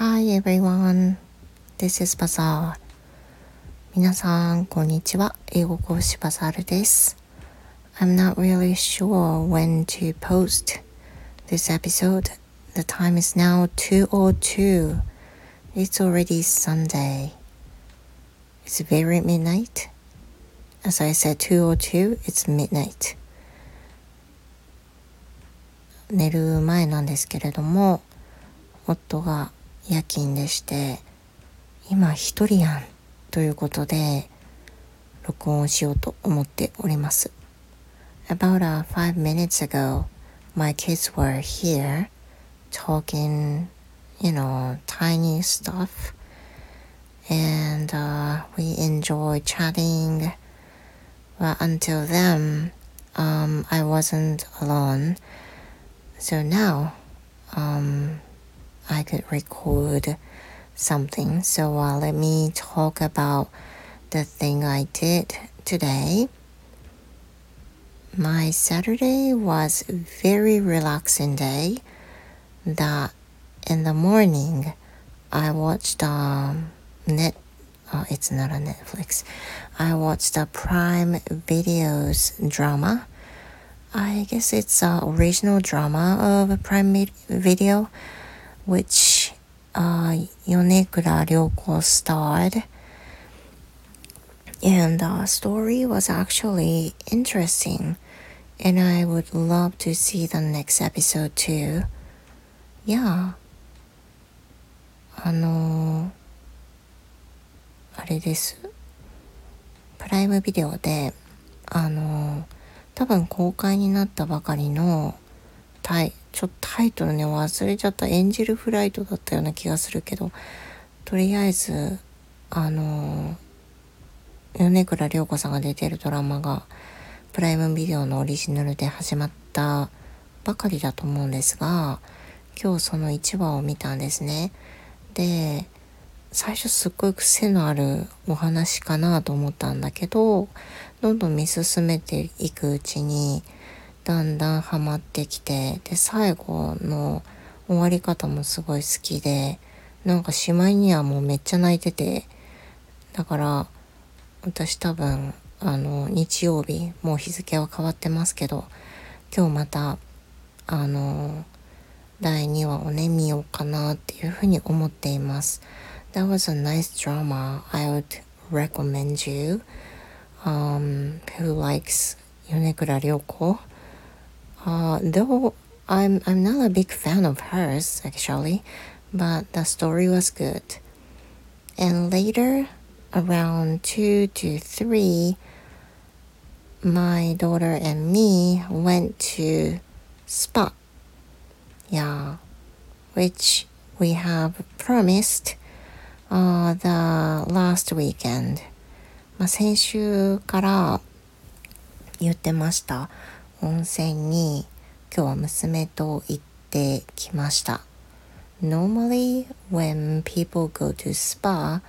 Hi everyone, this is Bazaar. 皆さん、こんにちは。英語講師バザールです。I'm not really sure when to post this episode. The time is now 2.02. It's already Sunday. It's very midnight. As I said, 2.02, it's midnight. 寝る前なんですけれども夫が 夜勤でして今一人やんということで録音をしようと思っております About、uh, five minutes ago my kids were here talking you know tiny stuff and uh, we enjoy chatting but until then um, I wasn't alone So now um, I could record something. So uh, let me talk about the thing I did today. My Saturday was a very relaxing day. That in the morning I watched um, net. Oh, it's not a Netflix. I watched a Prime Videos drama I guess it's an original drama of a Prime Video, which uh, Yonekura Ryoko starred. And the story was actually interesting, and I would love to see the next episode too. Yeah. あのあれです。プライムビデオで、あの多分公開になったばかりのタイちょっとタイトルね忘れちゃった。エンジェルフライトだったような気がするけどとりあえずあの米倉涼子さんが出てるドラマがプライムビデオのオリジナルで始まったばかりだと思うんですが今日その1話を見たんですね。で最初すっごい癖のあるお話かなと思ったんだけどどんどん見進めていくうちにだんだんハマってきてで最後の終わり方もすごい好きでなんかしまいにはもうめっちゃ泣いててだから私多分あの日曜日もう日付は変わってますけど今日またあの第2話をね見ようかなっていうふうに思っています。That was a nice drama. I would recommend you um, who likes Yonekura Ryoko. Uh, though I'm I'm not a big fan of hers actually, but the story was good. And later, around two to three, my daughter and me went to spa. Yeah, which we have promised uh, the last weekend. まあ、先週から言ってました 温泉に今日は娘と行ってきました。Normally when people go to spa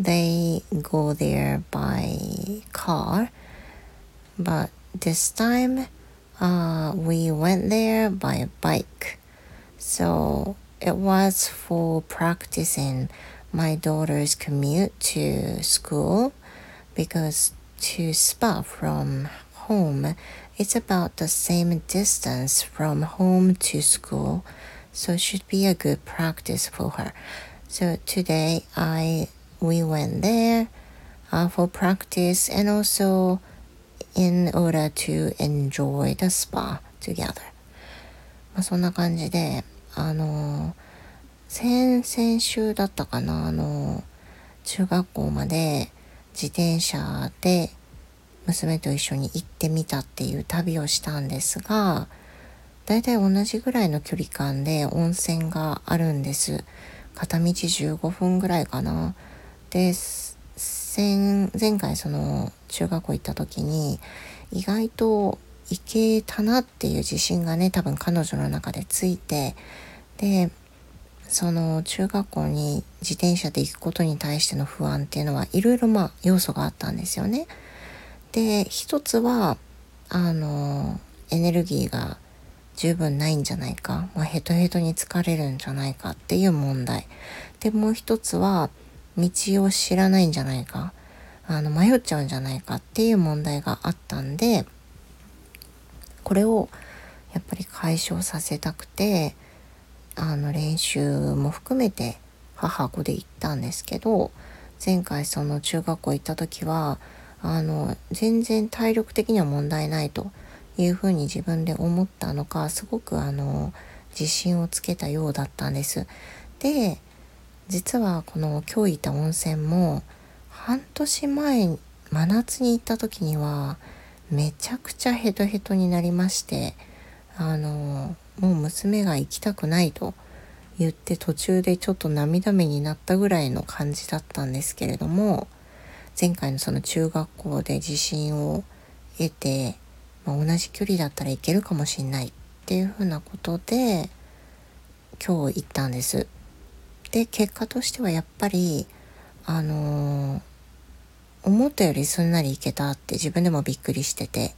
they go there by car but this time uh, we went there by a bike so it was for practicing my daughter's commute to school because to spa from home it's about the same distance from home to school so it should be a good practice for her so today i we went there uh, for practice and also in order to enjoy the spa together まあそんな感じであの先々週だったかなあの中学校まで自転車で 娘と一緒に行ってみたっていう旅をしたんですがだいたい同じぐらいの距離感で温泉があるんです片道15分ぐらいかなで前回その中学校行った時に意外と行けたなっていう自信がね多分彼女の中でついてでその中学校に自転車で行くことに対しての不安っていうのはいろいろまあ要素があったんですよね。で一つはあのエネルギーが十分ないんじゃないか、まあ、ヘトヘトに疲れるんじゃないかっていう問題。でもう一つは道を知らないんじゃないか。あの迷っちゃうんじゃないかっていう問題があったんでこれをやっぱり解消させたくてあの練習も含めて母子で行ったんですけど前回その中学校行った時はあの全然体力的には問題ないというふうに自分で思ったのかすごくあの自信をつけたようだったんです。で実はこの今日行った温泉も半年前真夏に行った時にはめちゃくちゃヘトヘトになりましてあのもう娘が行きたくないと言って途中でちょっと涙目になったぐらいの感じだったんですけれども前回のその中学校で自信を得て、まあ、同じ距離だったらいけるかもしんないっていうふうなことで今日行ったんです。で結果としてはやっぱりあのー、思ったよりすんなりいけたって自分でもびっくりしてて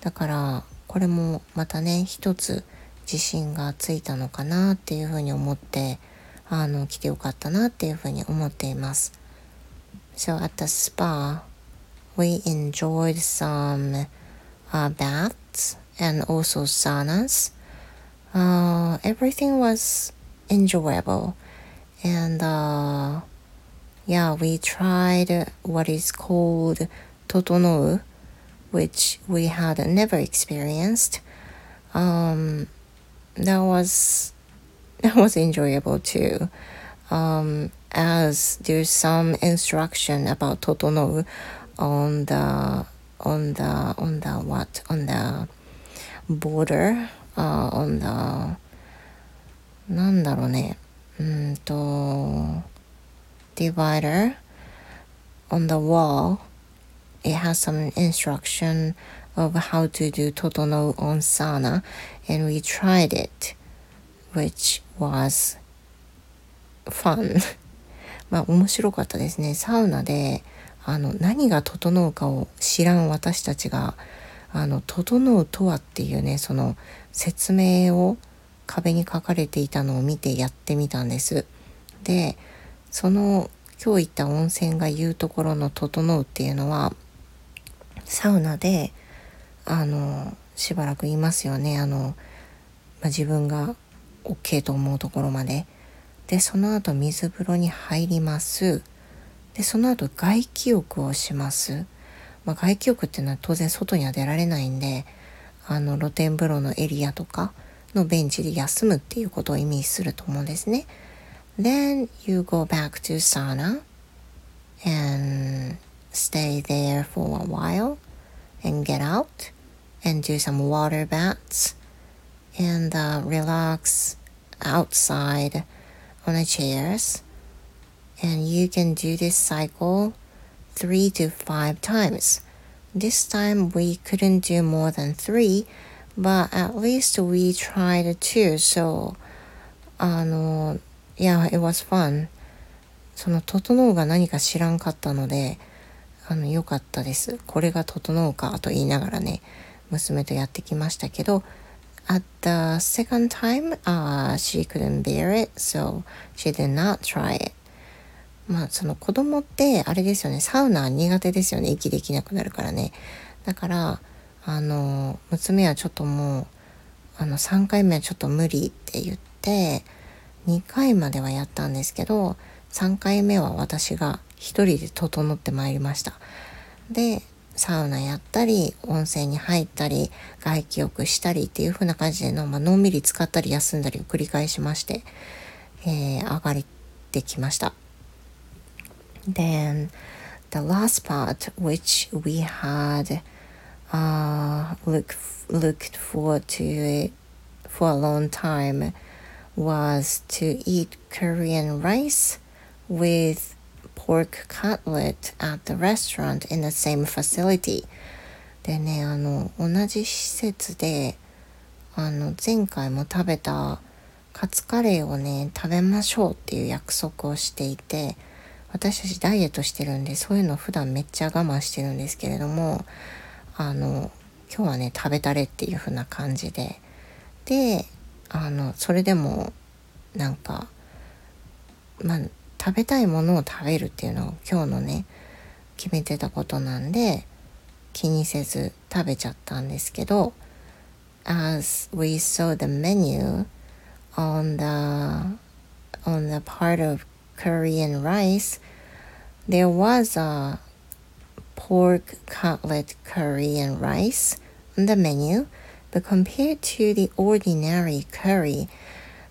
だからこれもまたね一つ自信がついたのかなっていうふうに思ってあの来てよかったなっていうふうに思っています。So at the spa we enjoyed some uh, baths and also saunas. Uh, everything was enjoyable and uh, yeah we tried what is called totonou which we had never experienced. Um, that was that was enjoyable too. Um, as there's some instruction about totonou on the on the on the what on the border uh, on the なんだろうねうんと divider on the wall it has some instruction of how to do Totono on sauna and we tried it which was fun まあ面白かったですね。サウナであの何が整うかを知らん私たちがあの整うとはっていうねその説明を壁に書かれていたのを見てやってみたんです。でその今日行った温泉が言うところの「整う」っていうのはサウナであのしばらくいますよね。あの、まあ、自分が OK と思うところまで。でその後水風呂に入りますでその後外気浴をします、まあ、外気浴っていうのは当然外には出られないんであの露天風呂のエリアとかのベンチで休むっていうことを意味すると思うんですね Then you go back to sauna and stay there for a while and get out and do some water baths and uh, relax outside on the chairs. And you can do this cycle three to five times. This time we couldn't do more than three, but at least we tried two. So, あの、yeah, it was fun. その、整うが何か知らんかったので、あの、良かったです。これが整うかと言いながらね、娘とやってきましたけど、at the second time, uh, she couldn't bear it, so she did not try it. まあ、その子供ってあれですよね、サウナ苦手ですよね、息できなくなるからね。だから、あの、娘はちょっともう、あの、3回目はちょっと無理って言って、2回まではやったんですけど、3回目は私が一人で整ってまいりました。で、サウナやったり、温泉に入ったり、外気浴したりっていう風な感じでの、まあのんびり使ったり休んだりを繰り返しまして、えー、上がってきました。Then, the last part which we had uh, look, looked forward to for a long time was to eat Korean rice with pork cutlet at the restaurant in the same facility. でねあの同じ施設であの前回も食べたカツカレーをね食べましょうっていう約束をしていて私たちダイエットしてるんでそういうの普段めっちゃ我慢してるんですけれどもあの今日はね食べたれっていう風な感じで。てあのそれでもなんかまあ食べたいものを食べるっていうのを今日のね決めてたことなんで気にせず食べちゃったんですけど as we saw the menu on the on the part of Korean rice there was a pork cutlet curry and rice on the menu but compared to the ordinary curry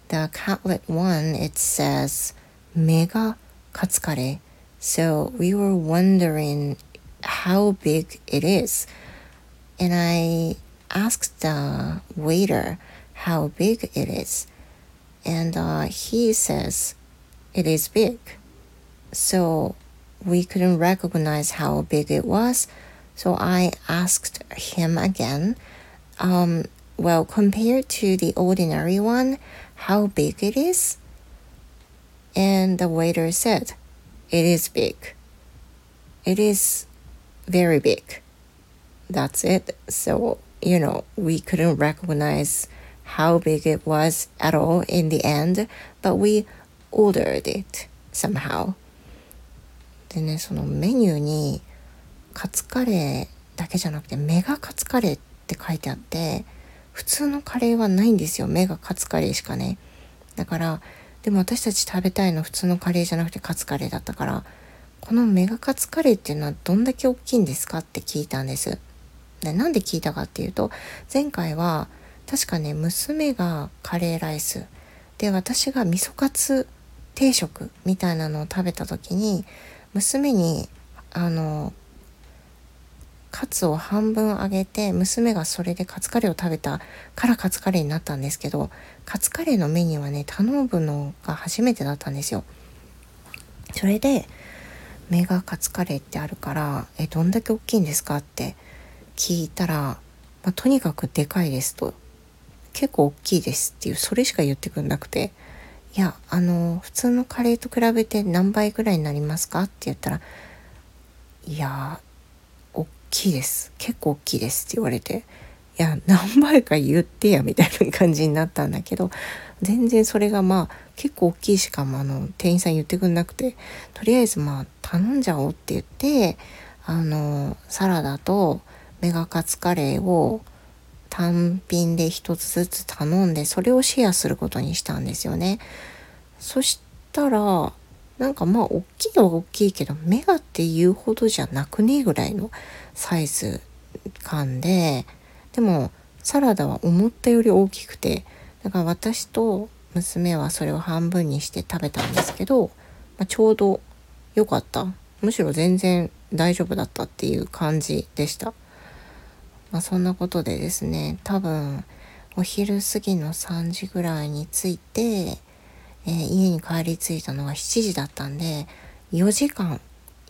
the cutlet one it says mega katsukare so we were wondering how big it is. And I asked the waiter how big it is. And uh, he says it is big. So we couldn't recognize how big it was. So I asked him again, um, well, compared to the ordinary one, how big it is? And the waiter said, it is big. It is very big. That's it. So, you know, we couldn't recognize how big it was at all in the end, but we ordered it somehow. でね、そのメニューにカツカレーだけじゃなくてメガカツカレーって書いてあって普通のカレーはないんですよメガカツカレーしかねだからでも私たち食べたいの普通のカレーじゃなくてカツカレーだったからこのメガカツカレーっていうのはどんだけ大きいんですかって聞いたんです。でなんで聞いたかっていうと前回は確かね娘がカレーライスで私が味噌カツ定食みたいなのを食べた時に娘にあのカツを半分あげて娘がそれでカツカレーを食べたからカツカレーになったんですけどカツカレーのメニューはね頼むのが初めてだったんですよ。それでメガカツカレーってあるからえどんだけ大きいんですかって聞いたら、まあ、とにかくでかいですと結構大きいですっていうそれしか言ってくんなくていやあの普通のカレーと比べて何倍ぐらいになりますかって言ったらいやきいです結構大きいです」って言われていや何倍か言ってやみたいな感じになったんだけど全然それがまあ結構大きいしかもあの店員さん言ってくんなくてとりあえずまあ頼んじゃおうって言ってあのサラダとメガカツカレーを単品で一つずつ頼んでそれをシェアすることにしたんですよね。そしたらなんかまあ大きいのは大きいけどメガっていうほどじゃなくねえぐらいのサイズ感ででもサラダは思ったより大きくてだから私と娘はそれを半分にして食べたんですけど、まあ、ちょうど良かったむしろ全然大丈夫だったっていう感じでした。まあ、そんなことでですね多分お昼過ぎの3時ぐらいに着いて、えー、家に帰り着いたのが7時だったんで4時間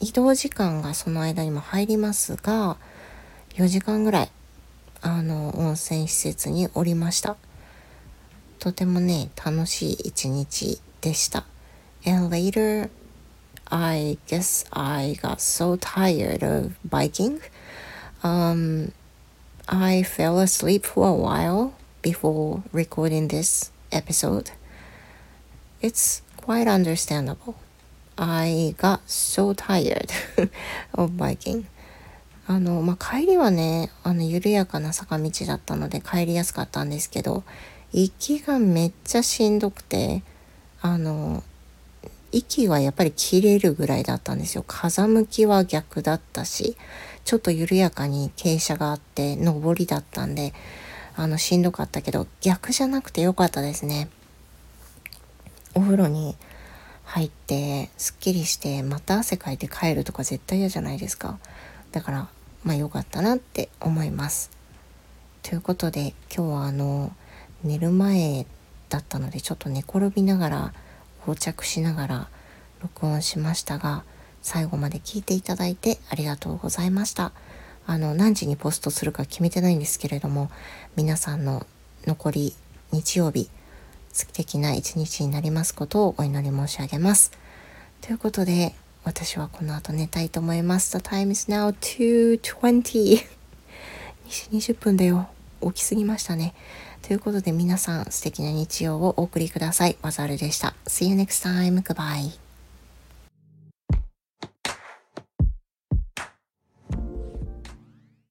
移動時間がその間にも入りますが4時間ぐらいあの温泉施設におりましたとてもね楽しい一日でした and later I guess I got so tired of biking um I fell asleep for a while before recording this episode it's quite understandable I got so tired of biking. あの、まあ、帰りはね、あの、緩やかな坂道だったので帰りやすかったんですけど、行きがめっちゃしんどくて、あの、息はやっぱり切れるぐらいだったんですよ。風向きは逆だったし、ちょっと緩やかに傾斜があって、上りだったんで、あの、しんどかったけど、逆じゃなくてよかったですね。お風呂に入ってすっきりしてまた汗かいて帰るとか絶対嫌じゃないですか。だからまあ良かったなって思います。ということで今日はあの寝る前だったのでちょっと寝転びながら横着しながら録音しましたが最後まで聞いていただいてありがとうございました。あの何時にポストするか決めてないんですけれども皆さんの残り日曜日素敵な一日になりますことをお祈り申し上げます。ということで、私はこの後寝たいと思います。The time is now 2.20 20 分だよ。起きすぎましたね。ということで皆さん素敵な日曜をお送りください。わざるでした。See you next time. Goodbye.